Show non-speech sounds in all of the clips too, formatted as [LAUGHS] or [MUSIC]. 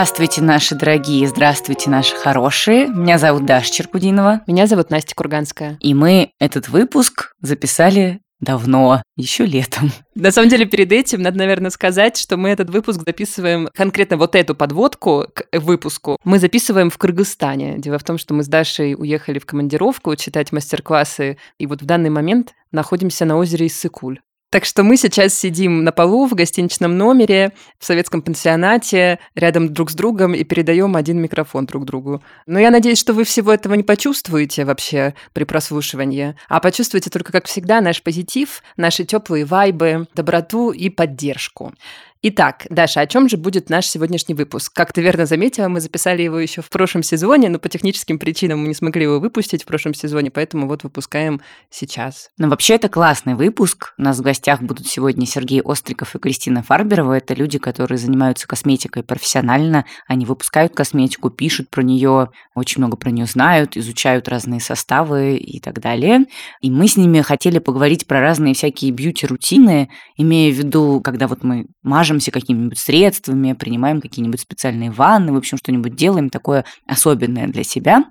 Здравствуйте, наши дорогие, здравствуйте, наши хорошие. Меня зовут Даша Черкудинова. Меня зовут Настя Курганская. И мы этот выпуск записали давно, еще летом. На самом деле, перед этим надо, наверное, сказать, что мы этот выпуск записываем, конкретно вот эту подводку к выпуску, мы записываем в Кыргызстане. Дело в том, что мы с Дашей уехали в командировку читать мастер-классы, и вот в данный момент находимся на озере Иссыкуль. Так что мы сейчас сидим на полу в гостиничном номере, в советском пансионате, рядом друг с другом и передаем один микрофон друг другу. Но я надеюсь, что вы всего этого не почувствуете вообще при прослушивании, а почувствуете только, как всегда, наш позитив, наши теплые вайбы, доброту и поддержку. Итак, Даша, о чем же будет наш сегодняшний выпуск? Как ты верно заметила, мы записали его еще в прошлом сезоне, но по техническим причинам мы не смогли его выпустить в прошлом сезоне, поэтому вот выпускаем сейчас. Ну, вообще, это классный выпуск. У нас в гостях будут сегодня Сергей Остриков и Кристина Фарберова. Это люди, которые занимаются косметикой профессионально. Они выпускают косметику, пишут про нее, очень много про нее знают, изучают разные составы и так далее. И мы с ними хотели поговорить про разные всякие бьюти-рутины, имея в виду, когда вот мы мажем мажемся какими-нибудь средствами, принимаем какие-нибудь специальные ванны, в общем, что-нибудь делаем такое особенное для себя.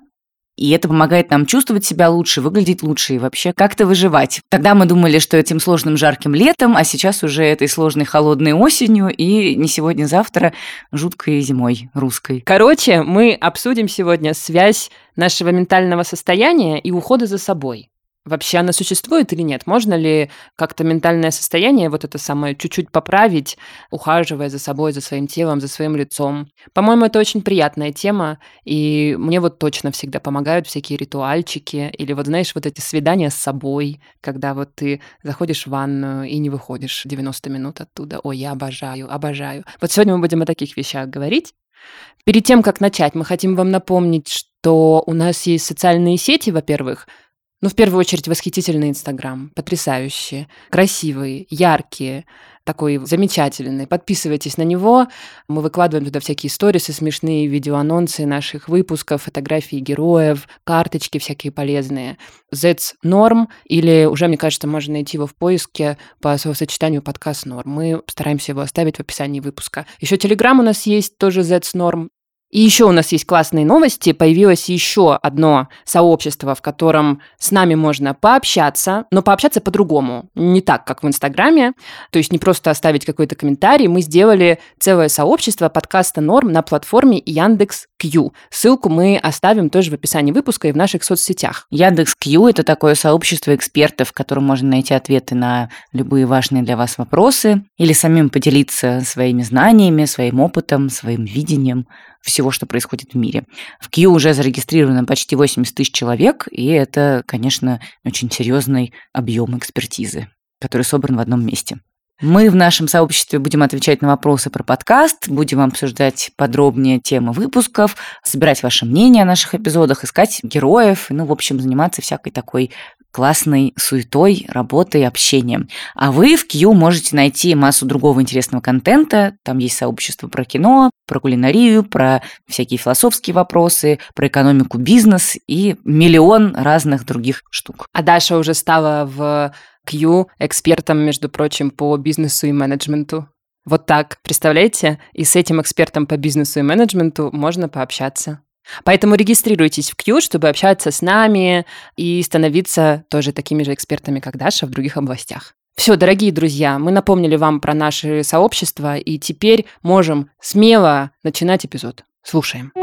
И это помогает нам чувствовать себя лучше, выглядеть лучше и вообще как-то выживать. Тогда мы думали, что этим сложным жарким летом, а сейчас уже этой сложной холодной осенью и не сегодня-завтра жуткой зимой русской. Короче, мы обсудим сегодня связь нашего ментального состояния и ухода за собой. Вообще она существует или нет? Можно ли как-то ментальное состояние, вот это самое, чуть-чуть поправить, ухаживая за собой, за своим телом, за своим лицом? По-моему, это очень приятная тема, и мне вот точно всегда помогают всякие ритуальчики, или вот, знаешь, вот эти свидания с собой, когда вот ты заходишь в ванную и не выходишь 90 минут оттуда. Ой, я обожаю, обожаю. Вот сегодня мы будем о таких вещах говорить. Перед тем, как начать, мы хотим вам напомнить, что у нас есть социальные сети, во-первых, ну, в первую очередь, восхитительный Инстаграм, потрясающий, красивый, яркий, такой замечательный. Подписывайтесь на него. Мы выкладываем туда всякие сторисы, смешные видеоанонсы наших выпусков, фотографии героев, карточки всякие полезные. Zets Norm, или уже, мне кажется, можно найти его в поиске по словосочетанию подкаст Norm. Мы стараемся его оставить в описании выпуска. Еще Телеграм у нас есть, тоже Zets Norm. И еще у нас есть классные новости. Появилось еще одно сообщество, в котором с нами можно пообщаться, но пообщаться по-другому. Не так, как в Инстаграме. То есть не просто оставить какой-то комментарий. Мы сделали целое сообщество подкаста «Норм» на платформе Яндекс Q. Ссылку мы оставим тоже в описании выпуска и в наших соцсетях. Яндекс Q – это такое сообщество экспертов, в котором можно найти ответы на любые важные для вас вопросы или самим поделиться своими знаниями, своим опытом, своим видением всего, что происходит в мире. В Q уже зарегистрировано почти 80 тысяч человек, и это, конечно, очень серьезный объем экспертизы, который собран в одном месте. Мы в нашем сообществе будем отвечать на вопросы про подкаст, будем обсуждать подробнее темы выпусков, собирать ваше мнение о наших эпизодах, искать героев, ну, в общем, заниматься всякой такой классной суетой, работой, общением. А вы в Q можете найти массу другого интересного контента. Там есть сообщество про кино, про кулинарию, про всякие философские вопросы, про экономику, бизнес и миллион разных других штук. А Даша уже стала в Q экспертом, между прочим, по бизнесу и менеджменту. Вот так, представляете? И с этим экспертом по бизнесу и менеджменту можно пообщаться. Поэтому регистрируйтесь в Q, чтобы общаться с нами и становиться тоже такими же экспертами, как Даша, в других областях. Все, дорогие друзья, мы напомнили вам про наше сообщество, и теперь можем смело начинать эпизод. Слушаем.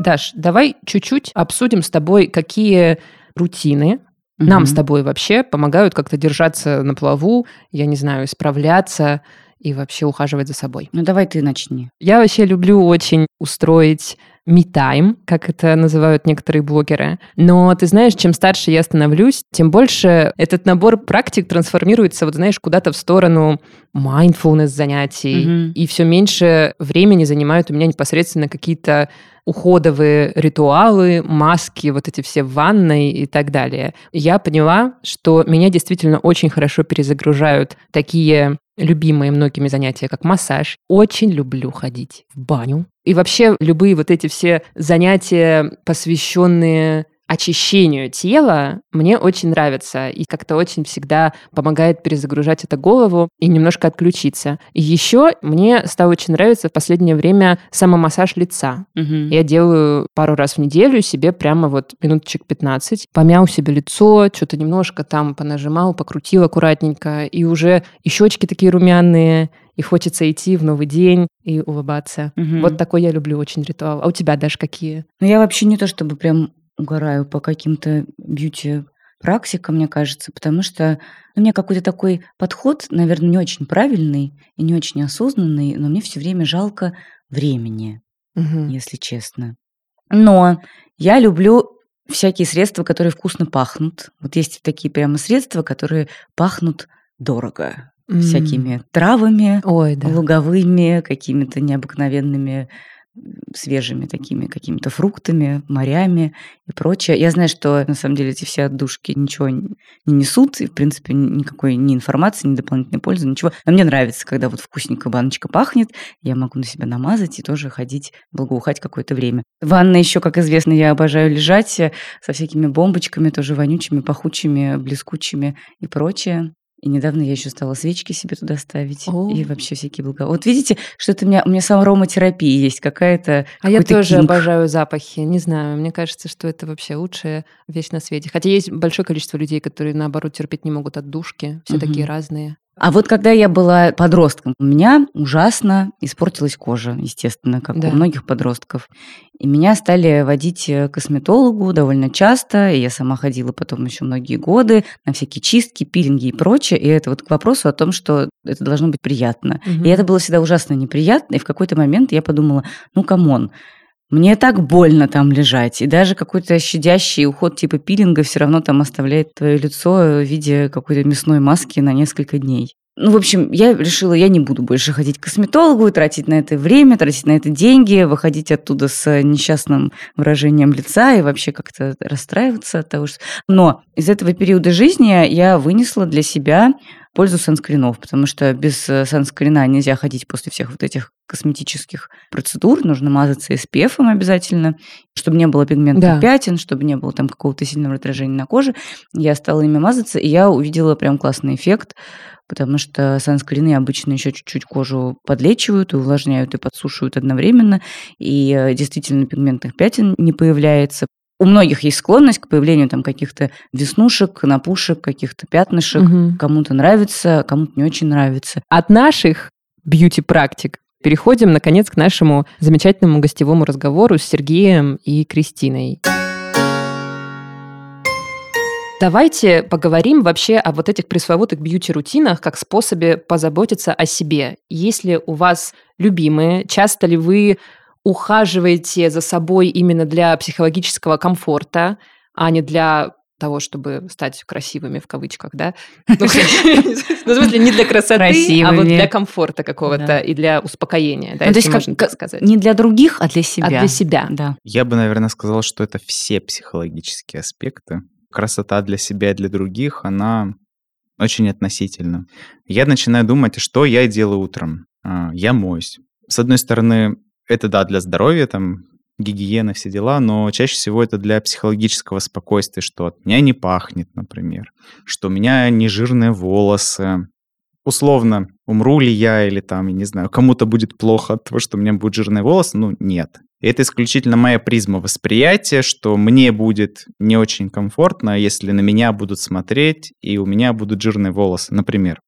Даш, давай чуть-чуть обсудим с тобой, какие рутины Угу. Нам с тобой вообще помогают как-то держаться на плаву, я не знаю, справляться и вообще ухаживать за собой. Ну давай ты начни. Я вообще люблю очень устроить me-time, как это называют некоторые блогеры. Но ты знаешь, чем старше я становлюсь, тем больше этот набор практик трансформируется, вот знаешь, куда-то в сторону mindfulness занятий, mm-hmm. и все меньше времени занимают у меня непосредственно какие-то уходовые ритуалы, маски, вот эти все в ванной и так далее. Я поняла, что меня действительно очень хорошо перезагружают такие любимые многими занятия, как массаж. Очень люблю ходить в баню. И вообще любые вот эти все занятия, посвященные очищению тела мне очень нравится и как-то очень всегда помогает перезагружать это голову и немножко отключиться. И еще мне стало очень нравиться в последнее время самомассаж лица. Угу. Я делаю пару раз в неделю себе прямо вот минуточек 15, помял себе лицо, что-то немножко там понажимал, покрутил аккуратненько, и уже и щечки такие румяные, и хочется идти в новый день и улыбаться. Мгм. Вот такой я люблю очень ритуал. А у тебя даже какие? Ну, я вообще не то чтобы прям угораю по каким-то бьюти-практикам, мне кажется, потому что ну, у меня какой-то такой подход, наверное, не очень правильный и не очень осознанный, но мне все время жалко времени, Мгм. если честно. Но я люблю всякие средства, которые вкусно пахнут. Вот есть такие прямо средства, которые пахнут дорого. М. Всякими травами, Ой, да. луговыми, какими-то необыкновенными свежими такими какими-то фруктами, морями и прочее. Я знаю, что на самом деле эти все отдушки ничего не несут, и, в принципе, ни- никакой ни информации, ни дополнительной пользы, ничего. Но мне нравится, когда вот вкусненько баночка пахнет, я могу на себя намазать и тоже ходить, благоухать какое-то время. Ванна еще, как известно, я обожаю лежать э, со всякими бомбочками, тоже вонючими, пахучими, блескучими и прочее. И недавно я еще стала свечки себе туда ставить. О. И вообще всякие блага. Вот видите, что это у меня, у меня сама ароматерапия есть какая-то. А я тоже кинг. обожаю запахи. Не знаю, мне кажется, что это вообще лучшая вещь на свете. Хотя есть большое количество людей, которые, наоборот, терпеть не могут отдушки. Все Мгм. такие разные. А вот когда я была подростком, у меня ужасно испортилась кожа, естественно, как Да. у многих подростков. И меня стали водить э, к косметологу довольно часто, и я сама ходила потом еще многие годы на всякие чистки, пилинги и прочее. И это вот к вопросу о том, что это должно быть приятно. Мгм. И это было всегда ужасно неприятно, и в какой-то момент я подумала, ну, come on, мне так больно там лежать, и даже какой-то щадящий уход типа пилинга все равно там оставляет твое лицо в виде какой-то мясной маски на несколько дней. Ну, в общем, я решила, я не буду больше ходить к косметологу и тратить на это время, тратить на это деньги, выходить оттуда с несчастным выражением лица и вообще как-то расстраиваться от того, что... Но из этого периода жизни я вынесла для себя пользу санскринов, потому что без э, санскрина нельзя ходить после всех вот этих косметических процедур, нужно мазаться SPF обязательно, чтобы не было пигментных Да. пятен, чтобы не было там какого-то сильного раздражения на коже. Я стала ими мазаться, и я увидела прям классный эффект, потому что санскрины обычно еще чуть-чуть кожу подлечивают и увлажняют и подсушивают одновременно, и э, действительно пигментных пятен не появляется. У многих есть склонность к появлению там каких-то веснушек, напушек, каких-то пятнышек. Мгм. Кому-то нравится, кому-то не очень нравится. От наших бьюти-практик переходим, наконец, к нашему замечательному гостевому разговору с Сергеем и Кристиной. Давайте поговорим вообще о вот этих пресловутых бьюти-рутинах как способе позаботиться о себе. Есть ли у вас любимые? Часто ли вы ухаживаете за собой именно для психологического комфорта, а не для того, чтобы стать красивыми в кавычках, да? Ну, [LAUGHS] [LAUGHS] ну, в смысле, не для красоты, а вот для комфорта какого-то Да. и для успокоения, да, Ну, то есть можно как- так сказать. Не для других, а для себя. А для себя. Да. Я бы, наверное, сказал, что это все психологические аспекты. Красота для себя и для других, она очень относительна. Я начинаю думать, что я делаю утром. А, Я моюсь. С одной стороны, это да, для здоровья, там, гигиена, все дела, но чаще всего это для психологического спокойствия, что от меня не пахнет, например, что у меня не жирные волосы. Условно, умру ли я или там, я не знаю, кому-то будет плохо от того, что у меня будут жирные волосы? Ну, нет. Это исключительно моя призма восприятия, что мне будет не очень комфортно, если на меня будут смотреть, и у меня будут жирные волосы, например.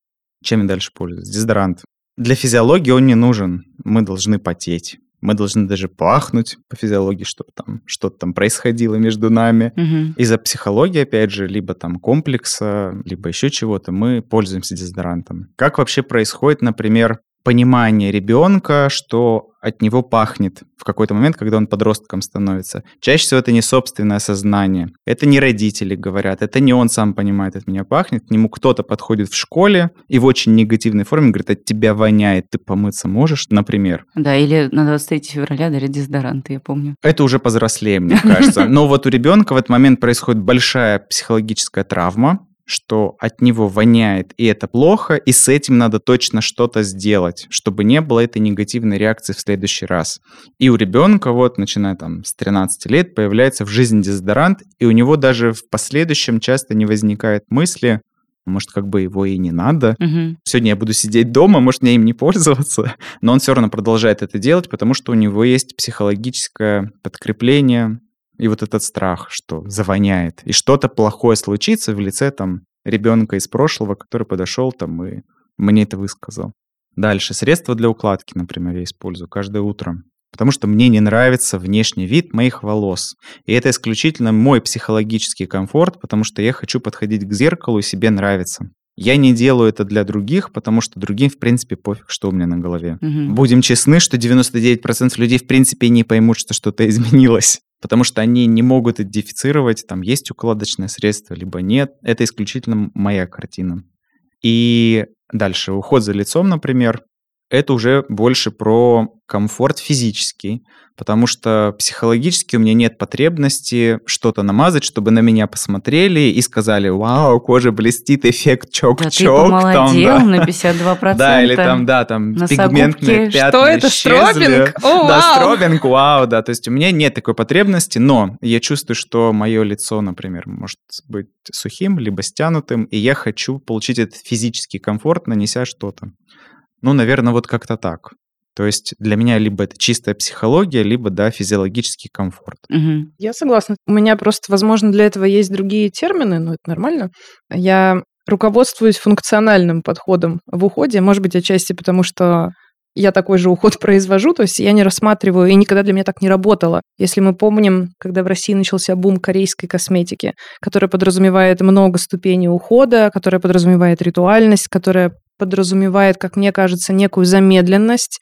Чем я дальше пользуюсь? Дезодорант. Для физиологии он не нужен. Мы должны потеть. Мы должны даже пахнуть по физиологии, чтобы там что-то там происходило между нами. Мгм. Из-за психологии, опять же, либо там комплекса, либо еще чего-то, мы пользуемся дезодорантом. Как вообще происходит, например, понимание ребенка, что от него пахнет в какой-то момент, когда он подростком становится. Чаще всего это не собственное сознание. Это не родители говорят, это не он сам понимает, от меня пахнет. К нему кто-то подходит в школе и в очень негативной форме говорит, от тебя воняет, ты помыться можешь, например. Да, или на 23 февраля дарят дезодоранты, я помню. Это уже повзрослее, мне кажется. Но вот у ребенка в этот момент происходит большая психологическая травма, что от него воняет, и это плохо, и с этим надо точно что-то сделать, чтобы не было этой негативной реакции в следующий раз. И у ребенка, вот, начиная там с 13 лет, появляется в жизни дезодорант, и у него даже в последующем часто не возникает мысли, может, как бы его и не надо. Мгм. Сегодня я буду сидеть дома, может, мне им не пользоваться, [LAUGHS] но он все равно продолжает это делать, потому что у него есть психологическое подкрепление и вот этот страх, что завоняет, и что-то плохое случится в лице там ребенка из прошлого, который подошел там и мне это высказал. Дальше. Средства для укладки, например, я использую каждое утро. Потому что мне не нравится внешний вид моих волос. И это исключительно мой психологический комфорт, потому что я хочу подходить к зеркалу и себе нравится. Я не делаю это для других, потому что другим, в принципе, пофиг, что у меня на голове. Мгм. Будем честны, что 99% людей, в принципе, не поймут, что что-то [LAUGHS] изменилось. Потому что они не могут идентифицировать, там есть укладочное средство, либо нет. Это исключительно моя картина. И дальше, уход за лицом, например, это уже больше про комфорт физический, потому что психологически у меня нет потребности что-то намазать, чтобы на меня посмотрели и сказали, вау, кожа блестит, эффект Да чок-чок. там, помолодел да. на 52%. Да, или там, да, там пигментные Что пятна это, исчезли. стробинг? О, да, стробинг, вау, да. То есть у меня нет такой потребности, но я чувствую, что мое лицо, например, может быть сухим, либо стянутым, и я хочу получить этот физический комфорт, нанеся что-то. Ну, наверное, вот как-то так. То есть для меня либо это чистая психология, либо, да, физиологический комфорт. Мгм. Я согласна. У меня просто, возможно, для этого есть другие термины, но это нормально. Я руководствуюсь функциональным подходом в уходе, может быть, отчасти потому, что я такой же уход [LAUGHS] произвожу, то есть я не рассматриваю, и никогда для меня так не работало. Если мы помним, когда в России начался бум корейской косметики, которая подразумевает много ступеней ухода, которая подразумевает ритуальность, которая подразумевает, как мне кажется, некую замедленность,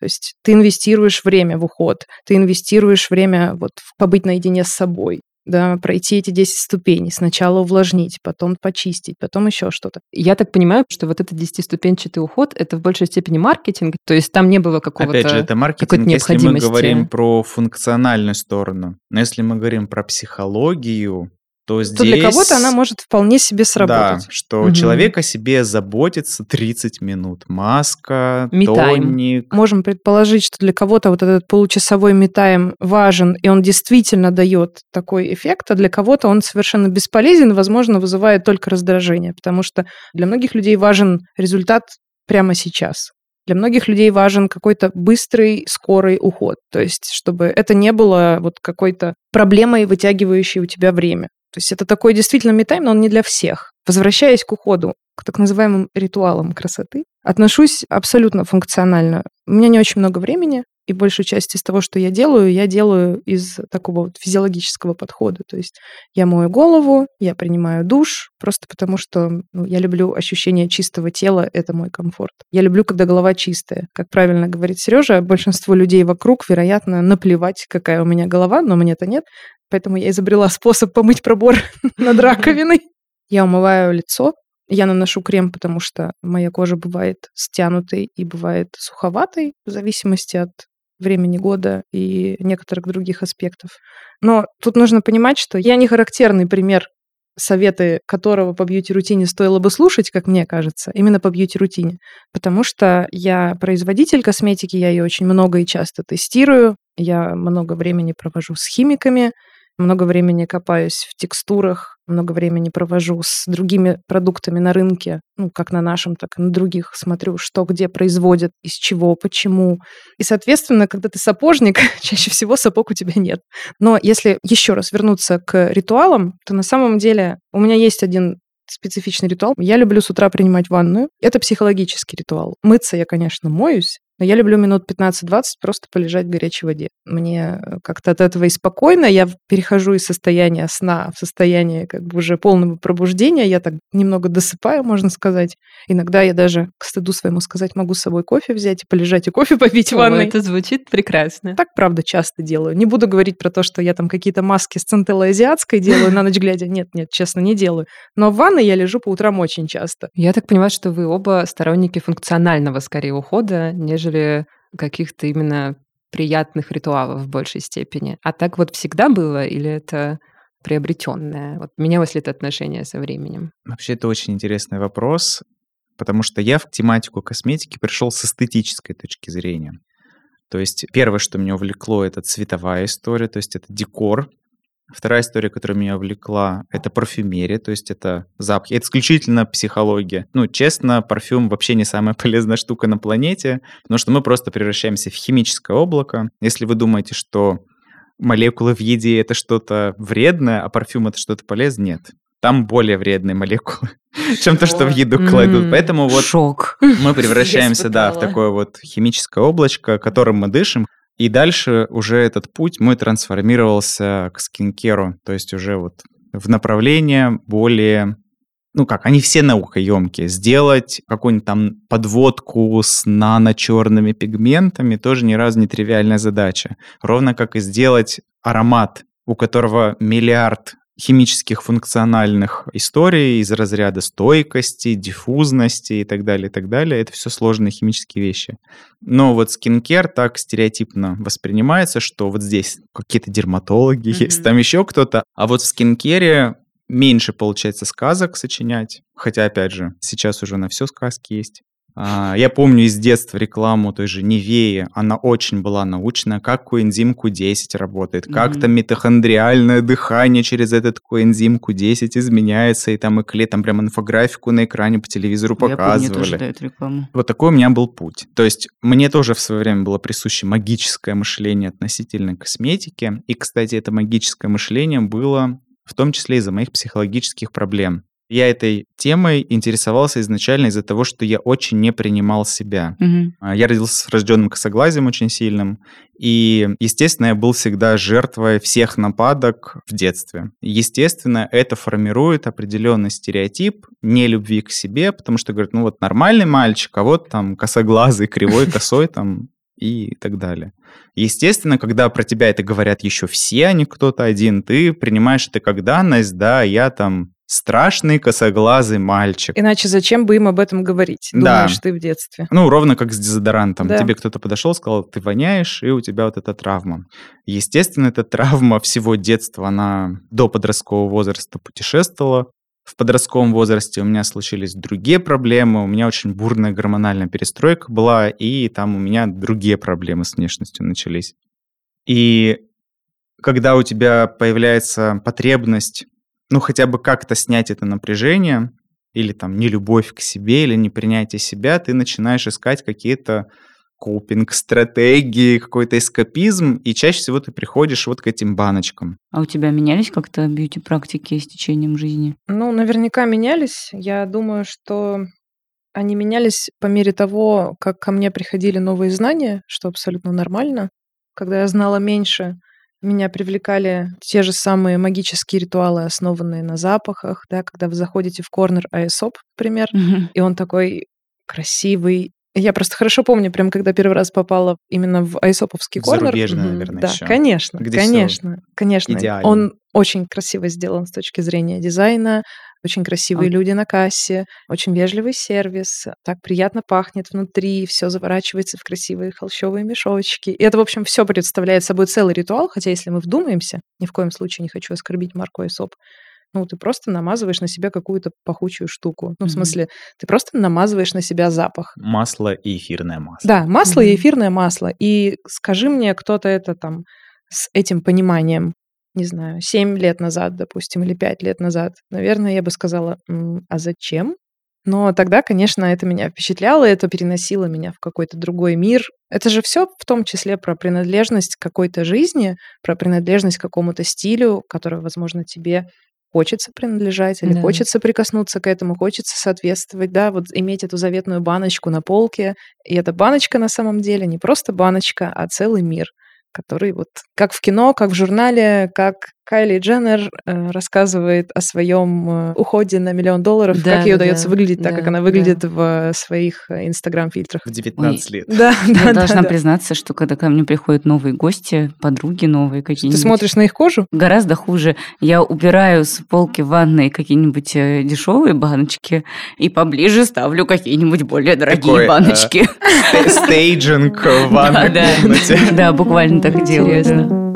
то есть ты инвестируешь время в уход, ты инвестируешь время вот в побыть наедине с собой, да, пройти эти 10 ступеней. Сначала увлажнить, потом почистить, потом еще что-то. Я так понимаю, что вот этот десятиступенчатый уход — это в большей степени маркетинг, то есть там не было какого-то... Опять же, это маркетинг, если мы говорим про функциональную сторону. Но если мы говорим про психологию, то здесь... То для кого-то она может вполне себе сработать. Да, что Мгм. человек о себе заботится 30 минут. Маска, Me-time. тоник. Можем предположить, что для кого-то вот этот получасовой метаем важен, и он действительно дает такой эффект, а для кого-то он совершенно бесполезен, возможно, вызывает только раздражение, потому что для многих людей важен результат прямо сейчас. Для многих людей важен какой-то быстрый, скорый уход. То есть, чтобы это не было вот какой-то проблемой, вытягивающей у тебя время. То есть это такой действительно метайм, но он не для всех. Возвращаясь к уходу, к так называемым ритуалам красоты, отношусь абсолютно функционально. У меня не очень много времени, и большую часть из того, что я делаю, я делаю из такого вот физиологического подхода. То есть я мою голову, я принимаю душ, просто потому что ну, я люблю ощущение чистого тела, это мой комфорт. Я люблю, когда голова чистая. Как правильно говорит Сережа, большинство людей вокруг, вероятно, наплевать, какая у меня голова, но мне-то нет. Поэтому я изобрела способ помыть пробор [LAUGHS] над раковиной. Я умываю лицо, я наношу крем, потому что моя кожа бывает стянутой и бывает суховатой, в зависимости от времени года и некоторых других аспектов. Но тут нужно понимать, что я не характерный пример советы которого по бьюти-рутине стоило бы слушать, как мне кажется, именно по бьюти-рутине. Потому что я производитель косметики, я ее очень много и часто тестирую, я много времени провожу с химиками, много времени копаюсь в текстурах, много времени провожу с другими продуктами на рынке, ну, как на нашем, так и на других, смотрю, что где производят, из чего, почему. И, соответственно, когда ты сапожник, [LAUGHS] чаще всего сапог у тебя нет. Но если еще раз вернуться к ритуалам, то на самом деле у меня есть один специфичный ритуал. Я люблю с утра принимать ванную. Это психологический ритуал. Мыться я, конечно, моюсь, но я люблю минут 15-20 просто полежать в горячей воде. Мне как-то от этого и спокойно. Я перехожу из состояния сна в состояние как бы уже полного пробуждения. Я так немного досыпаю, можно сказать. Иногда я даже, к стыду своему сказать, могу с собой кофе взять и полежать и кофе [LAUGHS] попить в ванной. это звучит прекрасно. Так, правда, часто делаю. Не буду говорить про то, что я там какие-то маски с центеллой азиатской делаю на ночь глядя. Нет, нет, честно, не делаю. Но в ванной я лежу по утрам очень часто. Я так понимаю, что вы оба сторонники функционального, скорее, ухода, нежели каких-то именно приятных ритуалов в большей степени. А так вот всегда было или это приобретенное? Вот менялось ли это отношение со временем? Вообще, это очень интересный вопрос, потому что я в тематику косметики пришел с эстетической точки зрения. То есть первое, что меня увлекло, это цветовая история, то есть это декор. Вторая история, которая меня увлекла, это парфюмерия, то есть это запахи. Это исключительно психология. Ну, честно, парфюм вообще не самая [LAUGHS] полезная штука на планете, потому что мы просто превращаемся в химическое облако. Если вы думаете, что молекулы в еде это что-то вредное, а парфюм это что-то полезное, нет. Там более вредные молекулы, [LAUGHS] чем то, что в еду кладут. Поэтому вот Шок. мы [LAUGHS] превращаемся, да, в такое вот химическое облачко, которым мы дышим. И дальше уже этот путь мой трансформировался к скинкеру, то есть уже вот в направление более ну как, они все наукоемкие. Сделать какую-нибудь там подводку с нано-черными пигментами тоже ни разу не тривиальная задача. Ровно как и сделать аромат, у которого миллиард химических функциональных историй из разряда стойкости, диффузности и так далее, и так далее. Это все сложные химические вещи. Но вот скинкер так стереотипно воспринимается, что вот здесь какие-то дерматологи mm-hmm. [LAUGHS] есть, там еще кто-то. А вот в скинкере меньше получается сказок сочинять. Хотя, опять же, сейчас уже на все сказки есть. А, я помню из детства рекламу той же Невеи, она очень была научная, как коэнзим Q10 работает, mm-hmm. как там митохондриальное дыхание через этот коэнзим Q10 изменяется, и там и клей, там прям инфографику на экране по телевизору показывали. Я помню тоже, да, эту рекламу. Вот такой у меня был путь. То есть мне тоже в свое время было присуще магическое мышление относительно косметики, и, кстати, это магическое мышление было в том числе из-за моих психологических проблем. Я этой темой интересовался изначально из-за того, что я очень не принимал себя. Угу. Я родился с врожденным косоглазием очень сильным, и, естественно, я был всегда жертвой всех нападок в детстве. Естественно, это формирует определенный стереотип нелюбви к себе, потому что, говорят, ну вот нормальный мальчик, а вот там косоглазый, кривой, [LAUGHS] косой там и так далее. Естественно, когда про тебя это говорят еще все, а не кто-то один, ты принимаешь это как данность, да, я там страшный косоглазый мальчик. Иначе зачем бы им об этом говорить? Думаешь, да. ты в детстве. Ну, ровно как с дезодорантом. Да. Тебе кто-то подошел, сказал, ты воняешь, и у тебя вот эта травма. Естественно, эта травма всего детства, она до подросткового возраста путешествовала. В подростковом возрасте у меня случились другие проблемы, у меня очень бурная гормональная перестройка была, и там у меня другие проблемы с внешностью начались. И когда у тебя появляется потребность ну, хотя бы как-то снять это напряжение, или там нелюбовь к себе, или непринятие себя, ты начинаешь искать какие-то копинг-стратегии, какой-то эскапизм, и чаще всего ты приходишь вот к этим баночкам. А у тебя менялись как-то бьюти-практики с течением жизни? Ну, наверняка менялись. Я думаю, что они менялись по мере того, как ко мне приходили новые знания, что абсолютно нормально. Когда я знала меньше, меня привлекали те же самые магические ритуалы, основанные на запахах, да, когда вы заходите в корнер Аэсоп, например, Мгм. и он такой красивый. Я просто хорошо помню, прям когда первый раз попала именно в айсоповский корнер. Зарубежный, наверное, Да, еще. конечно, Где конечно, конечно. идеально. Он очень красиво сделан с точки зрения дизайна, очень красивые А- люди на кассе, очень вежливый сервис, так приятно пахнет внутри, все заворачивается в красивые холщовые мешочки. И это, в общем, все представляет собой целый ритуал, хотя если мы вдумаемся, ни в коем случае не хочу оскорбить марку Айсоп, ну, ты просто намазываешь на себя какую-то пахучую штуку. Ну, в смысле, ты просто намазываешь на себя запах. Масло и эфирное масло. Да, масло и эфирное масло. И скажи мне, кто-то это там с этим пониманием, не знаю, 7 лет назад, допустим, или 5 лет назад, наверное, я бы сказала, «М, а зачем? Но тогда, конечно, это меня впечатляло, это переносило меня в какой-то другой мир. Это же все в том числе про принадлежность какой-то жизни, про принадлежность к какому-то стилю, который, возможно, тебе хочется принадлежать или Да. хочется прикоснуться к этому, хочется соответствовать, да, вот иметь эту заветную баночку на полке. И эта баночка на самом деле не просто баночка, а целый мир, который вот как в кино, как в журнале, как Кайли Дженнер э, рассказывает о своем э, уходе на миллион долларов, Да, как ей да, удается да, выглядеть так, да, как она да. выглядит в своих э, инстаграм-фильтрах. В 19 лет. Да, Я да, должна да, да. признаться, что когда ко мне приходят новые гости, подруги новые Ты какие-нибудь. смотришь на их кожу? Гораздо хуже. Я убираю с полки в ванной какие-нибудь дешевые баночки и поближе ставлю какие-нибудь более дорогие Такой, баночки. St- Staging в [LAUGHS] ванной Да, да. комнате. Да, буквально так и делаю.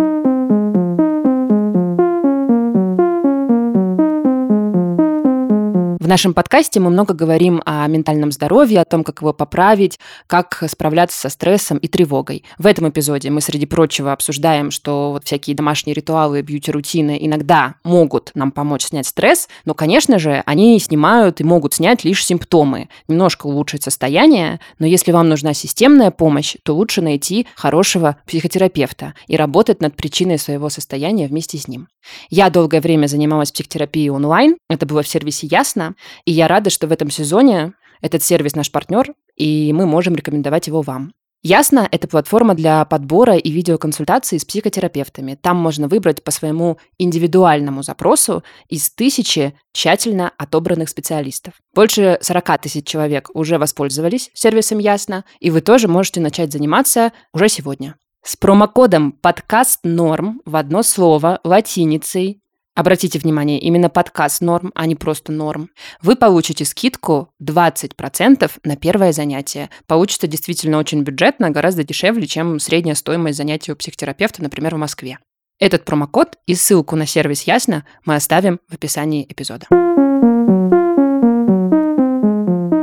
В нашем подкасте мы много говорим о ментальном здоровье, о том, как его поправить, как справляться со стрессом и тревогой. В этом эпизоде мы, среди прочего, обсуждаем, что вот всякие домашние ритуалы, бьюти-рутины иногда могут нам помочь снять стресс, но, конечно же, они снимают и могут снять лишь симптомы, немножко улучшить состояние, но если вам нужна системная помощь, то лучше найти хорошего психотерапевта и работать над причиной своего состояния вместе с ним. Я долгое время занималась психотерапией онлайн, это было в сервисе Ясно, и я рада, что в этом сезоне этот сервис наш партнер, и мы можем рекомендовать его вам. Ясно, это платформа для подбора и видеоконсультаций с психотерапевтами. Там можно выбрать по своему индивидуальному запросу из тысячи тщательно отобранных специалистов. Больше 40 тысяч человек уже воспользовались сервисом Ясно, и вы тоже можете начать заниматься уже сегодня. С промокодом подкаст норм в одно слово латиницей Обратите внимание, именно подкаст норм, а не просто норм. Вы получите скидку 20% на первое занятие. Получится действительно очень бюджетно, гораздо дешевле, чем средняя стоимость занятия у психотерапевта, например, в Москве. Этот промокод и ссылку на сервис Ясно мы оставим в описании эпизода.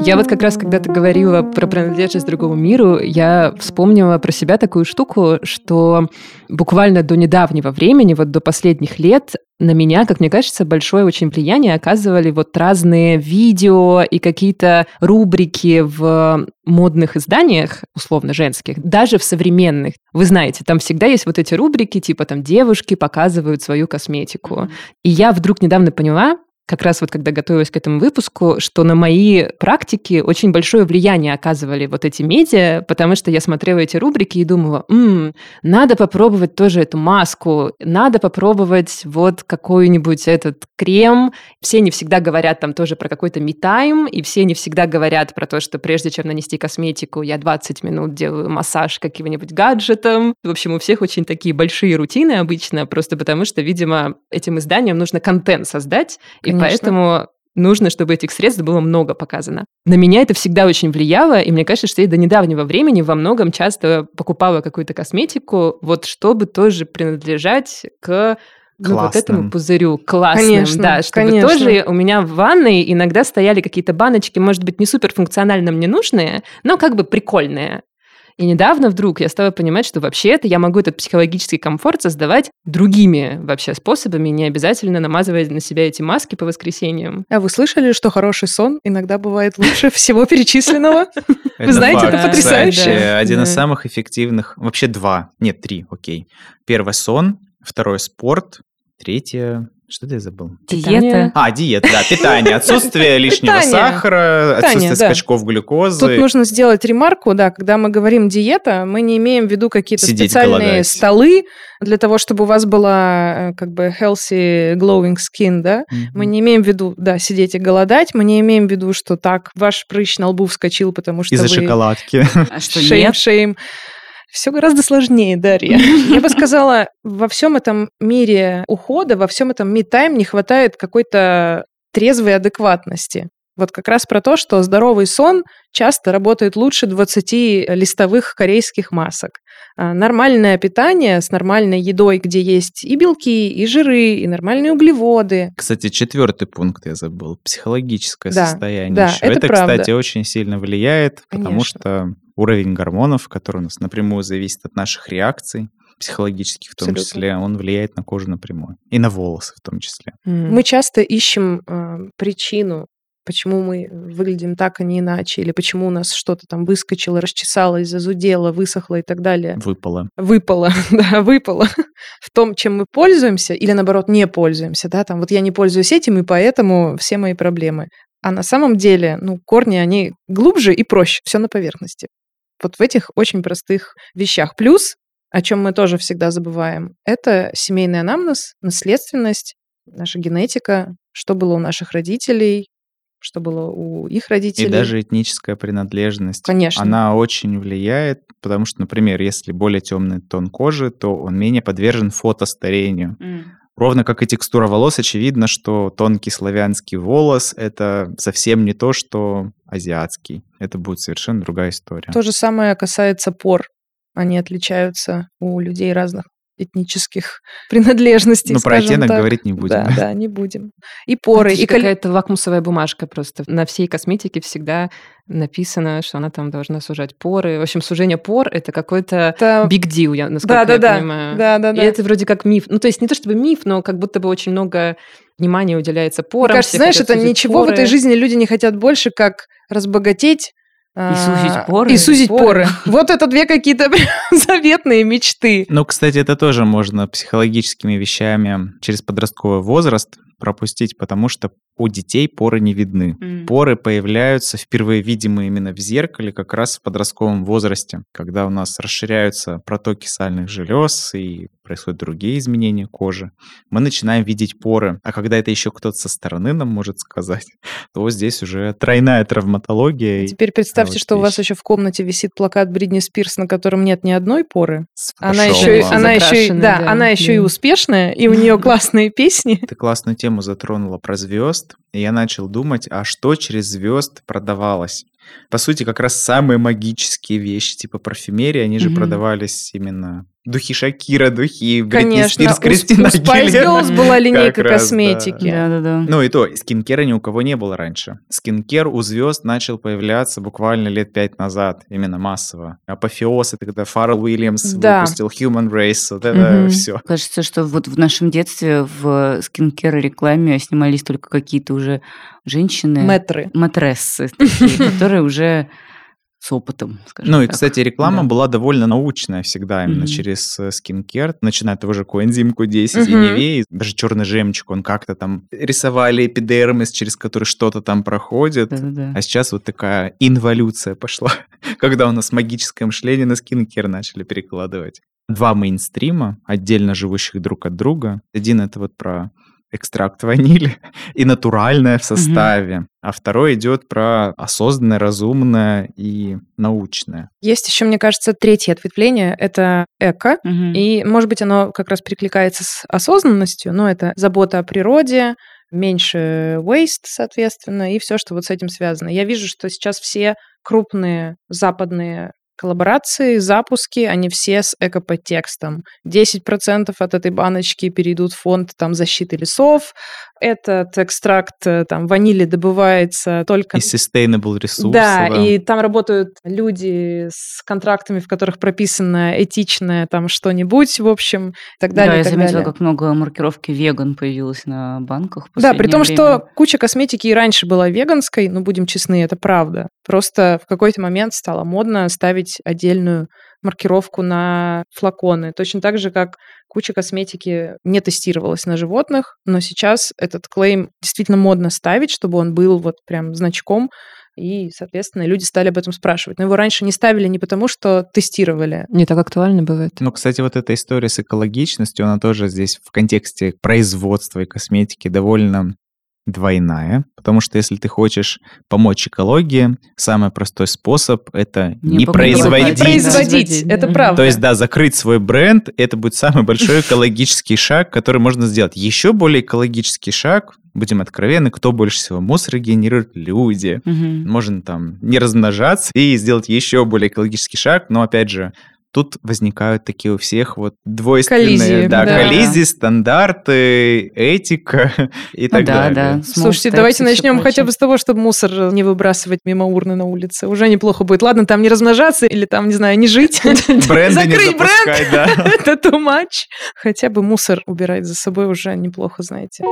Я вот как раз, когда ты говорила про принадлежность другому миру, я вспомнила про себя такую штуку, что буквально до недавнего времени, вот до последних лет, на меня, как мне кажется, большое очень влияние оказывали вот разные видео и какие-то рубрики в модных изданиях, условно женских, даже в современных. Вы знаете, там всегда есть вот эти рубрики, типа там девушки показывают свою косметику. И я вдруг недавно поняла, как раз вот когда готовилась к этому выпуску, что на мои практики очень большое влияние оказывали вот эти медиа, потому что я смотрела эти рубрики и думала, м надо попробовать тоже эту маску, надо попробовать вот какой-нибудь этот крем. Все не всегда говорят там тоже про какой-то me и все не всегда говорят про то, что прежде чем нанести косметику, я 20 минут делаю массаж каким-нибудь гаджетом. В общем, у всех очень такие большие рутины обычно, просто потому что, видимо, этим изданиям нужно контент создать, и Конечно. поэтому нужно, чтобы этих средств было много показано. На меня это всегда очень влияло, и мне кажется, что я до недавнего времени во многом часто покупала какую-то косметику, вот чтобы тоже принадлежать к ну, вот этому пузырю классным, конечно, да, чтобы конечно. тоже у меня в ванной иногда стояли какие-то баночки, может быть, не супер функционально мне нужные, но как бы прикольные. И недавно вдруг я стала понимать, что вообще-то я могу этот психологический комфорт создавать другими вообще способами, не обязательно намазывая на себя эти маски по воскресеньям. А вы слышали, что хороший сон иногда бывает лучше [LAUGHS] всего перечисленного? Вы знаете, это потрясающе. Один из самых эффективных, вообще два, нет, три, окей. Первый сон, второй спорт, третье что ты забыл? Диета. А, диета, да, питание. [LAUGHS] Отсутствие лишнего сахара, отсутствие скачков глюкозы. Тут нужно сделать ремарку, да, когда мы говорим диета, мы не имеем в виду какие-то специальные столы для того, чтобы у вас была э, как бы healthy glowing skin, да. Мы не имеем в виду, да, сидеть и голодать, мы не имеем в виду, что так ваш прыщ на лбу вскочил, потому что Из-за шоколадки. [LAUGHS] [LAUGHS] А что нет? Шейм, все гораздо сложнее, Дарья. [LAUGHS] Я бы сказала, во всем этом мире ухода, во всем этом ми-тайм не хватает какой-то трезвой адекватности. Вот как раз про то, что здоровый сон часто работает лучше 20 листовых корейских масок. А нормальное питание с нормальной едой, где есть и белки, и жиры, и нормальные углеводы. Кстати, четвертый пункт я забыл. Психологическое да, состояние. Да, еще. это, это кстати, очень сильно влияет, Конечно. потому что уровень гормонов, который у нас напрямую зависит от наших реакций, психологических в том Абсолютно. числе, он влияет на кожу напрямую. И на волосы в том числе. Мы часто ищем э, причину почему мы выглядим так, а не иначе, или почему у нас что-то там выскочило, расчесалось, зазудело, высохло и так далее. Выпало. Выпало, [LAUGHS] да, выпало. В том, чем мы пользуемся, или наоборот не пользуемся, да, там вот я не пользуюсь этим, и поэтому все мои проблемы. А на самом деле, ну, корни, они глубже и проще, все на поверхности. Вот в этих очень простых вещах. Плюс, о чем мы тоже всегда забываем, это семейный анамнез, наследственность, наша генетика, что было у наших родителей, что было у их родителей. И даже этническая принадлежность. Конечно. Она очень влияет, потому что, например, если более темный тон кожи, то он менее подвержен фотостарению. Mm. Ровно как и текстура волос, очевидно, что тонкий славянский волос — это совсем не то, что азиатский. Это будет совершенно другая история. То же самое касается пор. Они отличаются у людей разных этнических [LAUGHS] принадлежностей. Ну, про оттенок так. говорить не будем. Да, да, не будем. И поры, Это и какая-то лакмусовая бумажка просто. На всей косметике всегда написано, что она там должна сужать поры. В общем, сужение пор — это какой-то Это- big deal, я, насколько Да, да, я да. понимаю. Да, да, И да. это вроде как миф. Ну, то есть не то чтобы миф, но как будто бы очень много внимания уделяется порам. Мне кажется, знаешь, это ничего в поры. этой жизни люди не хотят больше, как разбогатеть. А, сузить поры. И сузить Поры. поры. Вот это две какие-то [LAUGHS] прям заветные мечты. Ну, кстати, это тоже можно психологическими вещами через подростковый возраст пропустить, потому что у детей поры не видны. М. Поры появляются впервые видимые именно в зеркале как раз в подростковом возрасте, когда у нас расширяются протоки сальных желез и происходят другие изменения кожи. Мы начинаем видеть поры. А когда это еще кто-то со стороны нам может сказать, [LAUGHS] то здесь уже тройная травматология. и Теперь представьте, вот что у вас еще в комнате висит плакат Бритни Спирс, на котором нет ни одной поры. Она еще, она еще, да, да. она еще и успешная, и у нее [LAUGHS] классные песни. Ты классную тему затронула про звезд, и я начал думать, а что через звезд продавалось? По сути, как раз самые магические вещи, типа парфюмерии, они же Мгм. продавались именно духи Шакира, духи Бритни Спирс, Кристина у Spice. Girls была линейка Как раз, да. косметики. Да-да-да. Ну и то, скинкера ни у кого не было раньше. Скинкер у звезд начал появляться буквально лет пять назад, именно массово. Апофеоз, это когда Фаррелл Уильямс Да. выпустил Human Race, вот это Мгм. все. Кажется, что вот в нашем детстве в скинкер рекламе снимались только какие-то уже женщины, Мэтры. матрессы, такие, которые уже с опытом, скажем Ну и, так. кстати, реклама Да. была довольно научная всегда, именно Мгм. через э, скинкер, начиная от того же коэнзимку 10 и Мгм. Невеи, даже черный жемчуг, он как-то там рисовали эпидермис, через который что-то там проходит. Да-да-да. А сейчас вот такая инволюция пошла, [LAUGHS] когда у нас магическое мышление на скинкер начали перекладывать. Два мейнстрима, отдельно живущих друг от друга. Один это вот про экстракт ванили [LAUGHS] и натуральное в составе, а второй идет про осознанное, разумное и научное. Есть еще, мне кажется, третье ответвление. Это эко. Мгм. И, может быть, оно как раз перекликается с осознанностью, но это забота о природе, меньше waste, соответственно, и все, что вот с этим связано. Я вижу, что сейчас все крупные западные коллаборации, запуски, они все с экоподтекстом. 10% от этой баночки перейдут в фонд там, защиты лесов. Этот экстракт э, там, ванили добывается только И sustainable ресурсы. да, и там работают люди с контрактами, в которых прописано этичное там что-нибудь, в общем, и так далее. да, я так заметила, далее. как много маркировки веган появилось на банках. в Да, при том, время. что куча косметики и раньше была веганской, ну, будем честны, это правда. Просто в какой-то момент стало модно ставить отдельную маркировку на флаконы. Точно так же, как куча косметики не тестировалась на животных, но сейчас этот клейм действительно модно ставить, чтобы он был вот прям значком, и, соответственно, люди стали об этом спрашивать. Но его раньше не ставили не потому, что тестировали. Не так актуально бывает. Ну, кстати, вот эта история с экологичностью, она тоже здесь в контексте производства и косметики довольно двойная, потому что если ты хочешь помочь экологии, самый простой способ это Не не, покупать. Не производить. производить, Производить, это да. правда. То есть, да, закрыть свой бренд, это будет самый большой экологический шаг, который можно сделать. Еще более экологический шаг, будем откровенны, кто больше всего мусор генерирует? Люди. Мгм. Можно там не размножаться и сделать еще более экологический шаг, но опять же, тут возникают такие у всех вот двойственные Коллизии, да, да. коллизии, стандарты, этика [LAUGHS] и Ну так да, далее. да. Слушайте, давайте начнем хотя бы с того, чтобы мусор не выбрасывать мимо урны на улице. Уже неплохо будет. Ладно, там не размножаться или там, не знаю, не жить. [LAUGHS] Бренды не Закрыть бренд. да. [LAUGHS] Это too much. Хотя бы мусор убирать за собой уже неплохо, знаете.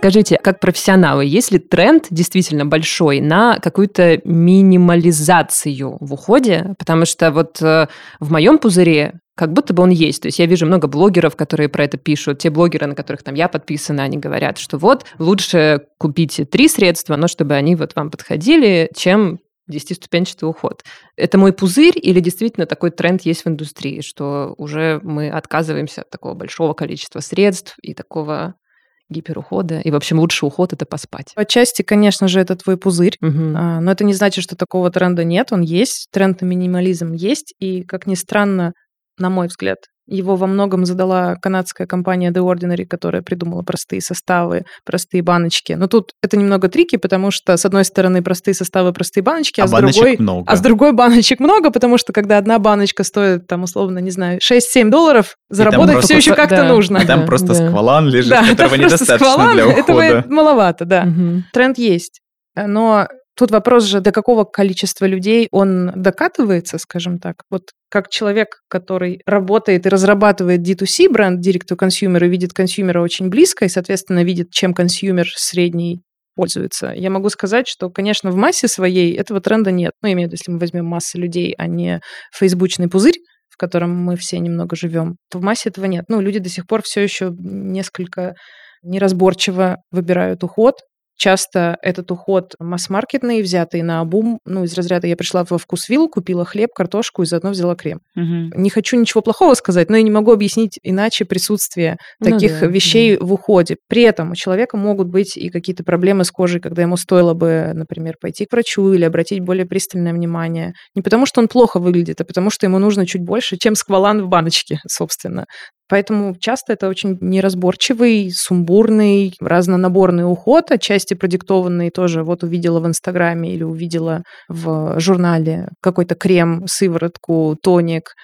Скажите, как профессионалы, есть ли тренд действительно большой на какую-то минимализацию в уходе? Потому что вот э, в моем пузыре как будто бы он есть. То есть я вижу много блогеров, которые про это пишут. Те блогеры, на которых там я подписана, они говорят, что вот лучше купите три средства, но чтобы они вот вам подходили, чем десятиступенчатый уход. Это мой пузырь или действительно такой тренд есть в индустрии, что уже мы отказываемся от такого большого количества средств и такого гиперухода. И, в общем, лучший уход – это поспать. Отчасти, конечно же, это твой пузырь. Мгм. А, Но это не значит, что такого тренда нет. Он есть. Тренд на минимализм есть. И, как ни странно, на мой взгляд, Его во многом задала канадская компания The Ordinary, которая придумала простые составы, простые баночки. Но тут это немного трики, потому что, с одной стороны, простые составы, простые баночки, а, А с баночек другой... много. А с другой баночек много, потому что когда одна баночка стоит, там, условно, не знаю, 6-7 долларов, заработать просто- все еще как-то да. нужно. Там Да, просто да. сквалан лежит, Да, которого там недостаточно сквалан, для этого ухода. маловато, да. Мгм. Тренд есть. Но тут вопрос же, до какого количества людей он докатывается, скажем так. Вот как человек, который работает и разрабатывает D2C бренд, Direct to Consumer, и видит consumer а очень близко, и, соответственно, видит, чем consumer средний пользуется. Я могу сказать, что, конечно, в массе своей этого тренда нет. Ну, я имею в виду, если мы возьмем массу людей, а не фейсбучный пузырь, в котором мы все немного живем, то в массе этого нет. Ну, люди до сих пор все еще несколько неразборчиво выбирают уход. Часто этот уход масс-маркетный, взятый на обум. Ну, из разряда я пришла во вкусвилл, купила хлеб, картошку и заодно взяла крем. Мгм. Не хочу ничего плохого сказать, но я не могу объяснить иначе присутствие Ну таких да, вещей в уходе. При этом у человека могут быть и какие-то проблемы с кожей, когда ему стоило бы, например, пойти к врачу или обратить более пристальное внимание. Не потому, что он плохо выглядит, а потому, что ему нужно чуть больше, чем сквалан в баночке, собственно. Поэтому часто это очень неразборчивый, сумбурный, разнонаборный уход, отчасти продиктованный тоже. Вот увидела в Инстаграме или увидела в журнале какой-то крем, сыворотку, тоник,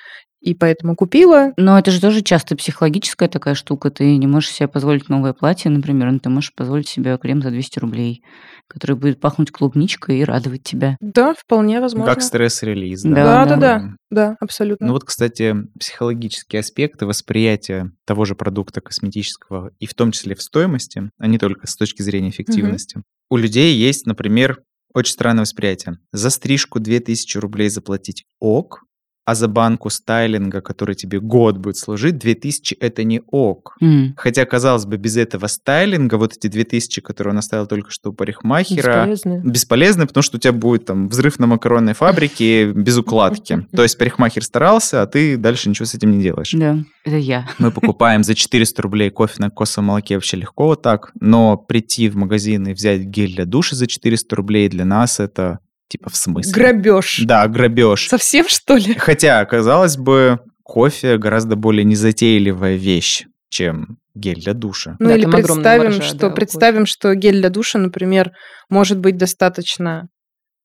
и поэтому купила. Но это же тоже часто психологическая такая штука. Ты не можешь себе позволить новое платье, например, но ты можешь позволить себе крем за 200 рублей, который будет пахнуть клубничкой и радовать тебя. Да, вполне возможно. Как стресс-релиз. Да, Да, да. да, да, да, абсолютно. Ну вот, кстати, психологические аспекты восприятия того же продукта косметического, и в том числе в стоимости, а не только с точки зрения эффективности. У людей есть, например, очень странное восприятие. За стрижку 2000 рублей заплатить ок, а за банку стайлинга, который тебе год будет служить, 2000 это не ок. М. Хотя, казалось бы, без этого стайлинга, вот эти 2000, которые он оставил только что у парикмахера, Бесполезно. бесполезно, потому что у тебя будет там взрыв на макаронной фабрике [LAUGHS] без укладки. То есть парикмахер старался, а ты дальше ничего с этим не делаешь. Да, это я. [LAUGHS] Мы покупаем за 400 рублей кофе на косовом молоке вообще легко вот так, но прийти в магазин и взять гель для душа за 400 рублей для нас это типа в смысле? Грабеж. Да, грабеж. Совсем, что ли? Хотя, казалось бы, кофе гораздо более незатейливая вещь, чем гель для душа. Ну Да, или представим, маржа, что да, представим, что гель для душа, например, может быть достаточно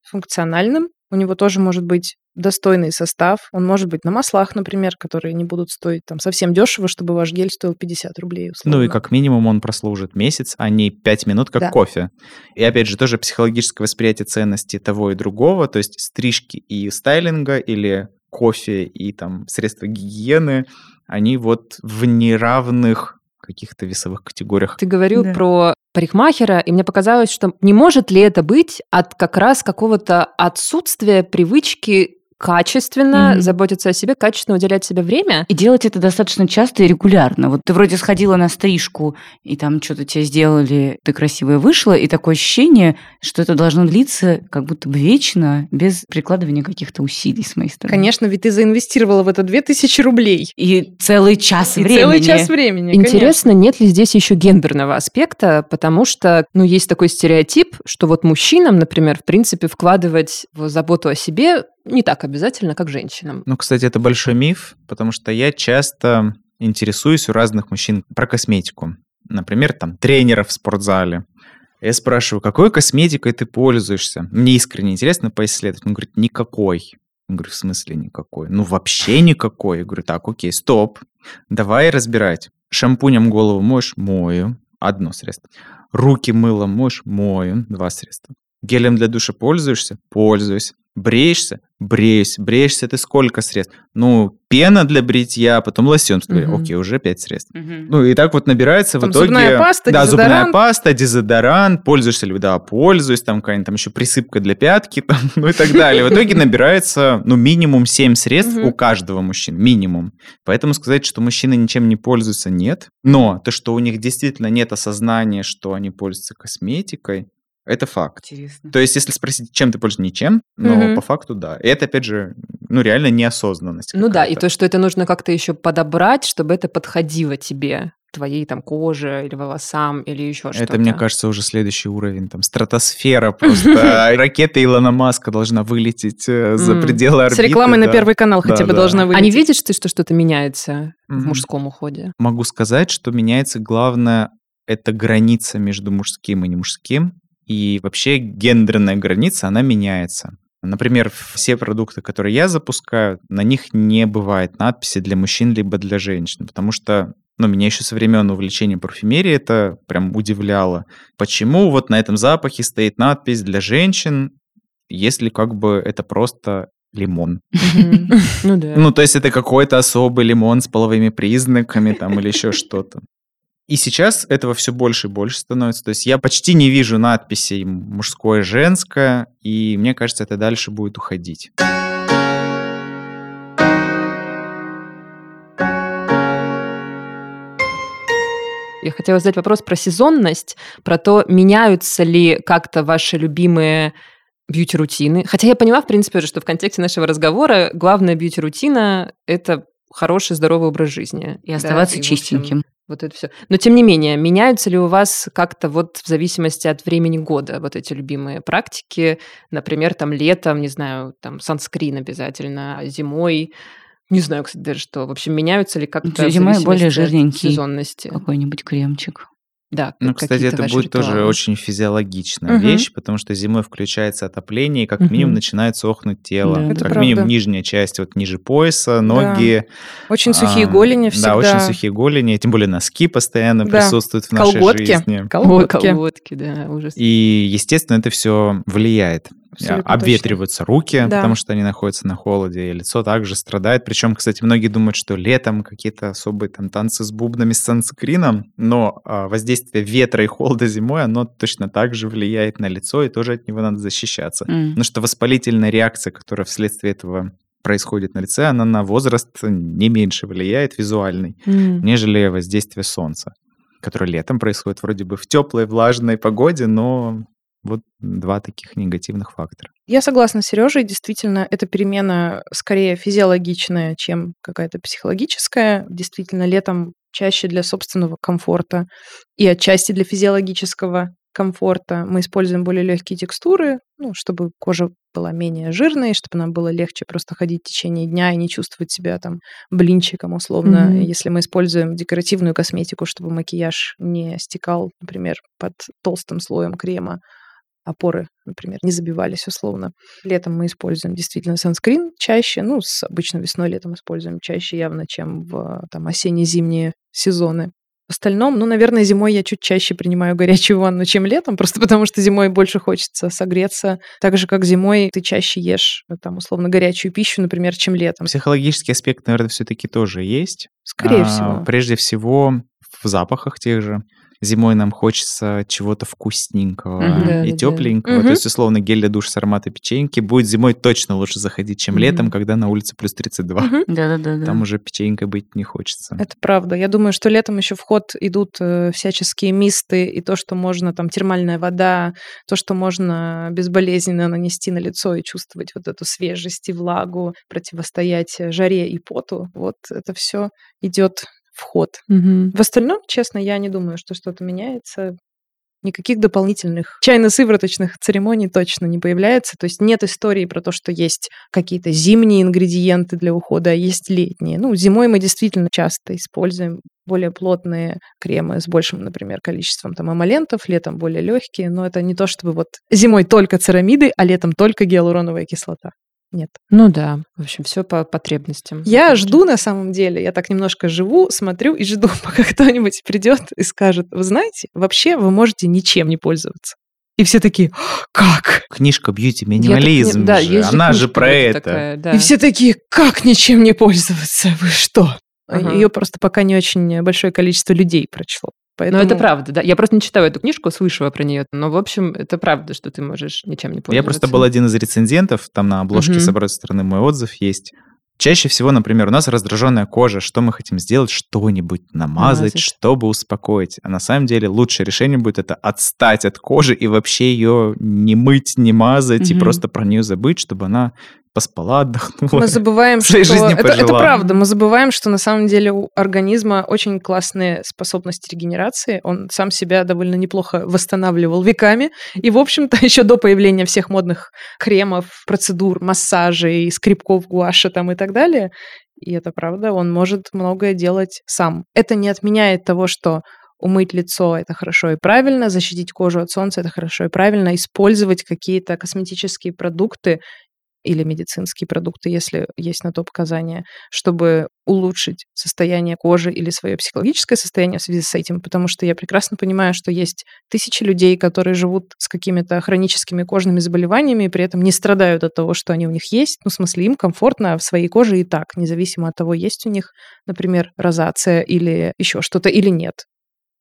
функциональным. У него тоже может быть достойный состав. Он может быть на маслах, например, которые не будут стоить там совсем дешево, чтобы ваш гель стоил 50 рублей. Условно. Ну и как минимум он прослужит месяц, а не 5 минут, как Да. кофе. И опять же, тоже психологическое восприятие ценности того и другого, то есть стрижки и стайлинга или кофе и там средства гигиены, они вот в неравных каких-то весовых категориях. Ты говорил Да. про парикмахера, и мне показалось, что не может ли это быть от как раз какого-то отсутствия привычки качественно Мгм. заботиться о себе, качественно уделять себе время. И делать это достаточно часто и регулярно. Вот ты вроде сходила на стрижку, и там что-то тебе сделали, ты красивая вышла, и такое ощущение, что это должно длиться как будто бы вечно, без прикладывания каких-то усилий с моей стороны. Конечно, ведь ты заинвестировала в это 2000 рублей. И целый час И времени. целый час времени. Интересно, нет ли здесь еще гендерного аспекта, потому что, ну, есть такой стереотип, что вот мужчинам, например, в принципе, вкладывать в заботу о себе не так обязательно, как женщинам. Ну, кстати, это большой миф, потому что я часто интересуюсь у разных мужчин про косметику. Например, там тренеров в спортзале. Я спрашиваю, какой косметикой ты пользуешься? Мне искренне интересно поисследовать. Он говорит, никакой. Я говорю, в смысле никакой? Ну, вообще никакой. Я говорю, так, окей, стоп. Давай разбирать. Шампунем голову моешь? Мою. Одно средство. Руки мылом моешь? Мою. Два средства. Гелем для душа пользуешься? Пользуюсь. Бреешься? Бреюсь. Бреешься ты сколько средств? Ну, пена для бритья, потом лосьон. Мгм. Окей, уже пять средств. Мгм. Ну, и так вот набирается Там в итоге... зубная паста, Да, зубная дезодорант. паста, дезодорант. Пользуешься ли? Да, пользуюсь. Там какая-нибудь там еще присыпка для пятки, [LAUGHS] там, ну и так далее. В итоге набирается, ну, минимум 7 средств у каждого мужчины. Минимум. Поэтому сказать, что мужчины ничем не пользуются, нет. Но то, что у них действительно нет осознания, что они пользуются косметикой, это факт. Интересно. То есть, если спросить, чем ты пользуешься, ничем, но Мгм. по факту да. И это, опять же, ну, реально неосознанность. Ну да, и то, что это нужно как-то еще подобрать, чтобы это подходило тебе, твоей там коже или волосам или еще что-то. Это, мне кажется, уже следующий уровень. Там стратосфера [LAUGHS] просто. Ракета Илона Маска должна вылететь э, за пределы С орбиты. рекламой на. Первый канал хотя бы должна А вылететь. не видишь ты, что что-то меняется? в мужском уходе? Могу сказать, что меняется главное это граница между мужским и не мужским. И вообще гендерная граница, она меняется. Например, все продукты, которые я запускаю, на них не бывает надписи для мужчин либо для женщин, потому что ну, меня еще со времен увлечения парфюмерией это прям удивляло. Почему вот на этом запахе стоит надпись для женщин, если как бы это просто лимон? [LAUGHS] Ну да. Ну, то есть это какой-то особый лимон с половыми признаками там или еще что-то. И сейчас этого все больше и больше становится. То есть я почти не вижу надписей мужское, женское, и мне кажется, это дальше будет уходить. Я хотела задать вопрос про сезонность, про то, меняются ли как-то ваши любимые бьюти-рутины. Хотя я поняла, в принципе, уже, что в контексте нашего разговора главная бьюти-рутина – это хороший, здоровый образ жизни. И Да, оставаться в общем, чистеньким. Вот это все. Но тем не менее, меняются ли у вас как-то вот в зависимости от времени года вот эти любимые практики? Например, там летом, не знаю, там санскрин обязательно, а зимой не знаю, кстати, даже что. В общем, меняются ли как-то Зимой более жирненький. сезонности? Какой-нибудь кремчик. Да, Ну, кстати, это будет тоже ритуалы. очень физиологичная Мгм. вещь, потому что зимой включается отопление, и как минимум Мгм. начинает сохнуть тело. Да, как правда. минимум нижняя часть, вот ниже пояса, ноги. Очень сухие а, голени всегда. Да, очень сухие голени, тем более носки постоянно Да. присутствуют в нашей Колготки. жизни. Ой, Колготки. колготки, да, ужас. И, естественно, это все влияет. Абсолютно точно. Обветриваются руки, Да. потому что они находятся на холоде, и лицо также страдает. Причем, кстати, многие думают, что летом какие-то особые там танцы с бубнами, с санскрином, но а, воздействие ветра и холода зимой, оно точно так же влияет на лицо, и тоже от него надо защищаться. М. Потому что воспалительная реакция, которая вследствие этого происходит на лице, она на возраст не меньше влияет визуальный, М. нежели воздействие солнца, которое летом происходит вроде бы в теплой, влажной погоде, но вот два таких негативных фактора. Я согласна с Сережей, действительно, эта перемена скорее физиологичная, чем какая-то психологическая. Действительно, летом чаще для собственного комфорта и отчасти для физиологического комфорта мы используем более легкие текстуры, ну, чтобы кожа была менее жирной, чтобы нам было легче просто ходить в течение дня и не чувствовать себя там блинчиком условно. Мгм. Если мы используем декоративную косметику, чтобы макияж не стекал, например, под толстым слоем крема, опоры, например, не забивались условно. Летом мы используем действительно санскрин чаще, ну, с, обычно весной, летом используем чаще явно, чем в там, осенне-зимние сезоны. В остальном, ну, наверное, зимой я чуть чаще принимаю горячую ванну, чем летом, просто [LAUGHS] потому что зимой больше хочется согреться. Так же, как зимой ты чаще ешь, э, там, условно, горячую пищу, например, чем летом. Психологический аспект, наверное, все-таки тоже есть. Скорее А, всего. Прежде всего в запахах тех же. Зимой нам хочется чего-то вкусненького. Да, и да, да. тепленького. Мгм. То есть, условно, гель для душа с ароматом печеньки будет зимой точно лучше заходить, чем Мгм. летом, когда на улице плюс 32. Мгм. Да-да-да. Там уже печенькой быть не хочется. Это правда. Я думаю, что летом еще в ход идут э, всяческие мисты и то, что можно, там, термальная вода, то, что можно безболезненно нанести на лицо и чувствовать вот эту свежесть и влагу, противостоять жаре и поту. Вот это все идет в ход. Мгм. В остальном, честно, я не думаю, что что-то меняется. Никаких дополнительных чайно-сывороточных церемоний точно не появляется. То есть нет истории про то, что есть какие-то зимние ингредиенты для ухода, а есть летние. Ну, зимой мы действительно часто используем более плотные кремы с большим, например, количеством там эмолентов, летом более легкие, но это не то, чтобы вот зимой только церамиды, а летом только гиалуроновая кислота. Нет. Ну да, в общем, все по потребностям. Я жду на самом деле, я так немножко живу, смотрю и жду, [LAUGHS] пока кто-нибудь придет и скажет, вы знаете, вообще вы можете ничем не пользоваться. И все такие, «А, как? Книжка «Бьюти Я так не- минимализм» да, же, она же про это. такая, да. И все такие, как ничем не пользоваться? Вы что? Ага. Ее просто пока не очень большое количество людей прочло. Но Поэтому это правда, да. Я просто не читала эту книжку, слышала про нее. Но, в общем, это правда, что ты можешь ничем не пользоваться. Я просто был один из рецензентов, там на обложке Мгм. с обратной стороны мой отзыв есть. Чаще всего, например, у нас раздраженная кожа, что мы хотим сделать? Что-нибудь намазать, Намазать. чтобы успокоить. А на самом деле лучшее решение будет это отстать от кожи и вообще ее не мыть, не мазать, и Мгм. просто про нее забыть, чтобы она поспала, отдохнула. мы забываем, [LAUGHS] что... Это, это правда, мы забываем, что на самом деле у организма очень классные способности регенерации. Он сам себя довольно неплохо восстанавливал веками. И, в общем-то, [LAUGHS] еще до появления всех модных кремов, процедур, массажей, скребков гуаша там и так далее, и это правда, он может многое делать сам. Это не отменяет того, что умыть лицо – это хорошо и правильно, защитить кожу от солнца – это хорошо и правильно, использовать какие-то косметические продукты или медицинские продукты, если есть на то показания, чтобы улучшить состояние кожи или свое психологическое состояние в связи с этим, потому что я прекрасно понимаю, что есть тысячи людей, которые живут с какими-то хроническими кожными заболеваниями и при этом не страдают от того, что они у них есть. Ну, в смысле, им комфортно в своей коже и так, независимо от того, есть у них, например, розация или еще что-то или нет.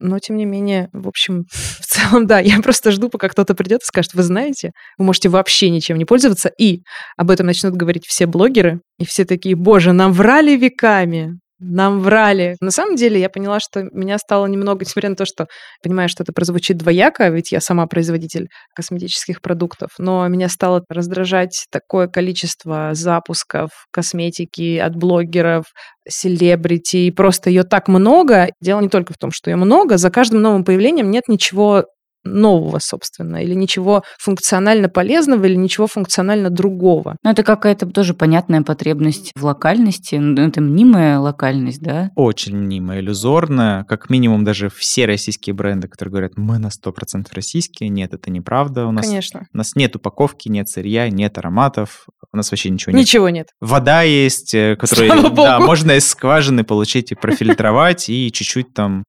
Но, тем не менее, в общем, [LAUGHS] в целом, да, я просто жду, пока кто-то придет и скажет, вы знаете, вы можете вообще ничем не пользоваться, и об этом начнут говорить все блогеры, и все такие, боже, нам врали веками, нам врали. На самом деле я поняла, что меня стало немного, несмотря на то, что понимаю, что это прозвучит двояко, ведь я сама производитель косметических продуктов, но меня стало раздражать такое количество запусков косметики от блогеров, селебрити, и просто ее так много. Дело не только в том, что ее много, за каждым новым появлением нет ничего нового, собственно, или ничего функционально полезного, или ничего функционально другого. Ну, это какая-то тоже понятная потребность в локальности, ну, это мнимая локальность, да? Очень мнимая, иллюзорная. Как минимум даже все российские бренды, которые говорят, мы на 100% российские, нет, это неправда. У нас, Конечно. У нас нет упаковки, нет сырья, нет ароматов, у нас вообще ничего нет. Ничего нет. Вода есть, э, [LAUGHS] которую да, можно из скважины получить и профильтровать, и чуть-чуть там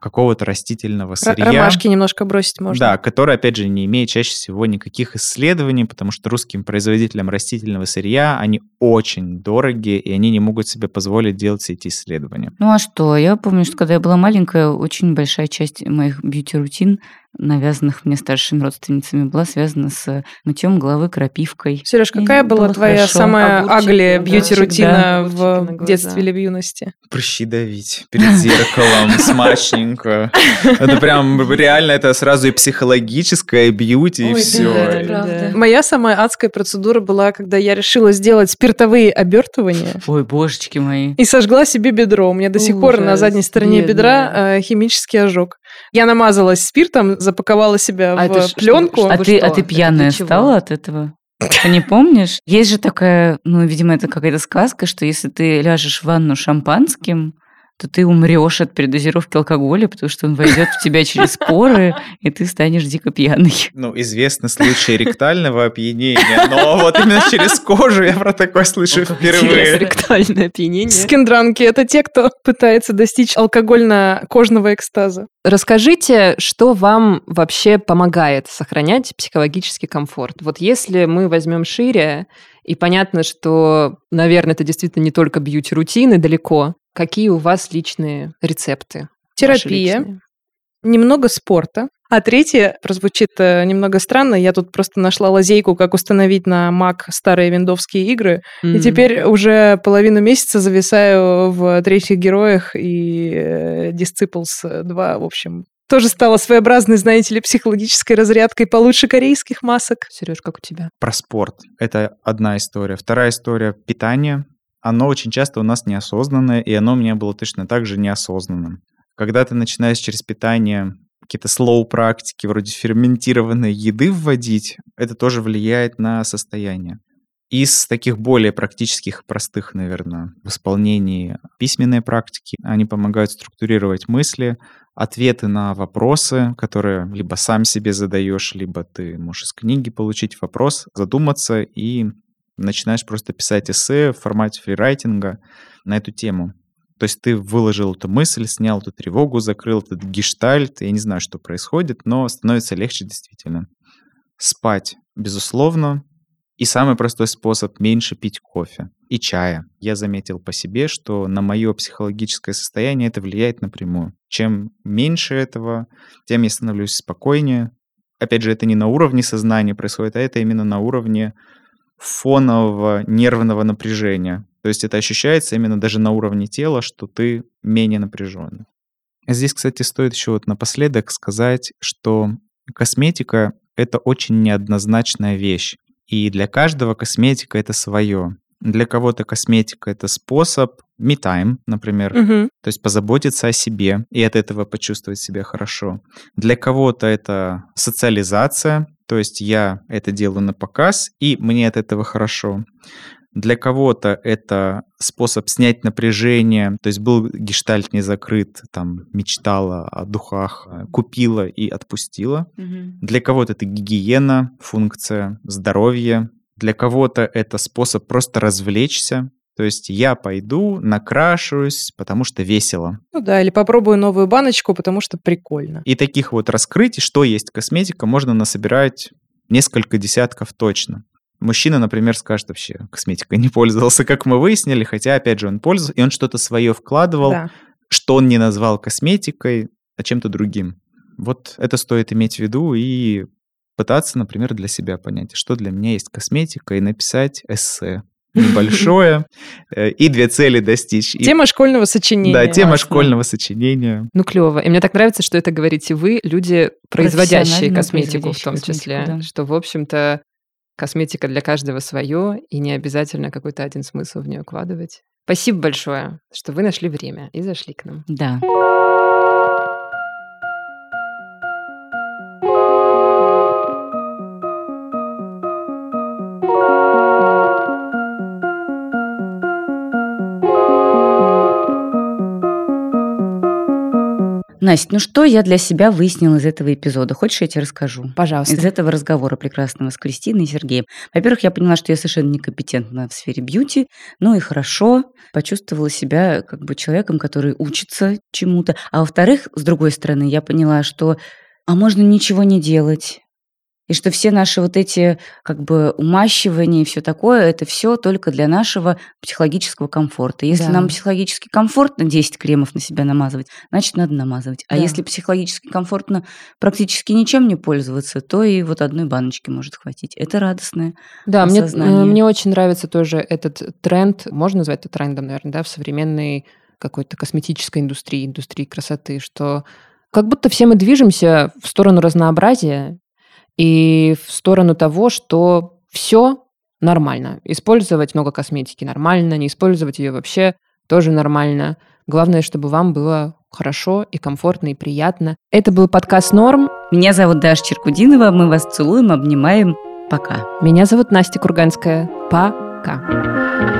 какого-то растительного сырья. Ромашки немножко бросить можно. Да, который, опять же, не имеет чаще всего никаких исследований, потому что русским производителям растительного сырья они очень дорогие, и они не могут себе позволить делать все эти исследования. Ну а что? Я помню, что когда я была маленькая, очень большая часть моих бьюти-рутин навязанных мне старшими родственницами, была связана с мытьем головы крапивкой. Сереж, какая и была твоя хорошо. самая аглия бьюти-рутина в детстве или в юности? Прыщи давить перед зеркалом, [LAUGHS] смачненько. Это прям реально, это сразу и психологическое, и бьюти, и все. Моя самая адская процедура была, когда я решила сделать спиртовые обертывания. Ой, божечки мои. И сожгла себе бедро. У меня до сих пор на задней стороне бедра э, химический ожог. Я намазалась спиртом, запаковала себя а в пленку. А ты, а ты пьяная стала от этого? Ты не помнишь? Есть же такая, ну, видимо, это какая-то сказка, что если ты ляжешь в ванну шампанским, то ты умрешь от передозировки алкоголя, потому что он войдет в тебя через поры, и ты станешь дико пьяный. Ну, известны случаи ректального опьянения, но вот именно через кожу я про такое слышу впервые. Ректальное опьянение. Скиндранки – это те, кто пытается достичь алкогольно-кожного экстаза. Расскажите, что вам вообще помогает сохранять психологический комфорт? Вот если мы возьмем шире, и понятно, что, наверное, это действительно не только бьюти-рутины далеко, Какие у вас личные рецепты? Терапия, немного спорта. А третье прозвучит э, немного странно. Я тут просто нашла лазейку, как установить на Mac старые виндовские игры. Mm-hmm. И теперь уже половину месяца зависаю в третьих героях и э, Disciples 2, в общем. Тоже стала своеобразной, знаете ли, психологической разрядкой получше корейских масок. Сереж, как у тебя? Про спорт. Это одна история. Вторая история – питание оно очень часто у нас неосознанное, и оно у меня было точно так же неосознанным. Когда ты начинаешь через питание какие-то слоу-практики, вроде ферментированной еды вводить, это тоже влияет на состояние. Из таких более практических, простых, наверное, в исполнении письменной практики, они помогают структурировать мысли, ответы на вопросы, которые либо сам себе задаешь, либо ты можешь из книги получить вопрос, задуматься и начинаешь просто писать эссе в формате фрирайтинга на эту тему. То есть ты выложил эту мысль, снял эту тревогу, закрыл этот гештальт. Я не знаю, что происходит, но становится легче действительно. Спать, безусловно. И самый простой способ – меньше пить кофе и чая. Я заметил по себе, что на мое психологическое состояние это влияет напрямую. Чем меньше этого, тем я становлюсь спокойнее. Опять же, это не на уровне сознания происходит, а это именно на уровне фонового нервного напряжения. То есть это ощущается именно даже на уровне тела, что ты менее напряженный. Здесь, кстати, стоит еще вот напоследок сказать, что косметика — это очень неоднозначная вещь. И для каждого косметика — это свое. Для кого-то косметика — это способ me time, например, угу. то есть позаботиться о себе и от этого почувствовать себя хорошо. Для кого-то это социализация, то есть я это делаю на показ, и мне от этого хорошо. Для кого-то это способ снять напряжение, то есть был гештальт не закрыт, там мечтала о духах, э, купила и отпустила. Для кого-то это гигиена, функция, здоровье. Для кого-то это способ просто развлечься, то есть я пойду, накрашусь, потому что весело. Ну да, или попробую новую баночку, потому что прикольно. И таких вот раскрытий, что есть косметика, можно насобирать несколько десятков точно. Мужчина, например, скажет вообще, косметикой не пользовался, как мы выяснили, хотя, опять же, он пользовался, и он что-то свое вкладывал, Да. что он не назвал косметикой, а чем-то другим. Вот это стоит иметь в виду и пытаться, например, для себя понять, что для меня есть косметика, и написать эссе небольшое, э, и две цели достичь. И- Тема школьного сочинения. Да, тема Классно. школьного сочинения. Ну, клево. И мне так нравится, что это говорите вы, люди, производящие косметику в том косметику, числе. да. Что, в общем-то, косметика для каждого свое, и не обязательно какой-то один смысл в нее вкладывать. Спасибо большое, что вы нашли время и зашли к нам. Да. Настя, ну что я для себя выяснила из этого эпизода? Хочешь, я тебе расскажу? Пожалуйста. Из этого разговора прекрасного с Кристиной и Сергеем. Во-первых, я поняла, что я совершенно некомпетентна в сфере бьюти. Ну и хорошо. Почувствовала себя как бы человеком, который учится чему-то. А во-вторых, с другой стороны, я поняла, что а можно ничего не делать. И что все наши вот эти как бы умащивания и все такое, это все только для нашего психологического комфорта. Если Да. нам психологически комфортно 10 кремов на себя намазывать, значит, надо намазывать. А Да. если психологически комфортно практически ничем не пользоваться, то и вот одной баночки может хватить. Это радостное. Да, мне, осознание. э, мне очень нравится тоже этот тренд, можно назвать это трендом, наверное, да, в современной какой-то косметической индустрии, индустрии красоты, что как будто все мы движемся в сторону разнообразия и в сторону того, что все нормально. Использовать много косметики нормально, не использовать ее вообще тоже нормально. Главное, чтобы вам было хорошо и комфортно и приятно. Это был подкаст «Норм». Меня зовут Даша Черкудинова. Мы вас целуем, обнимаем. Пока. Меня зовут Настя Курганская. Пока.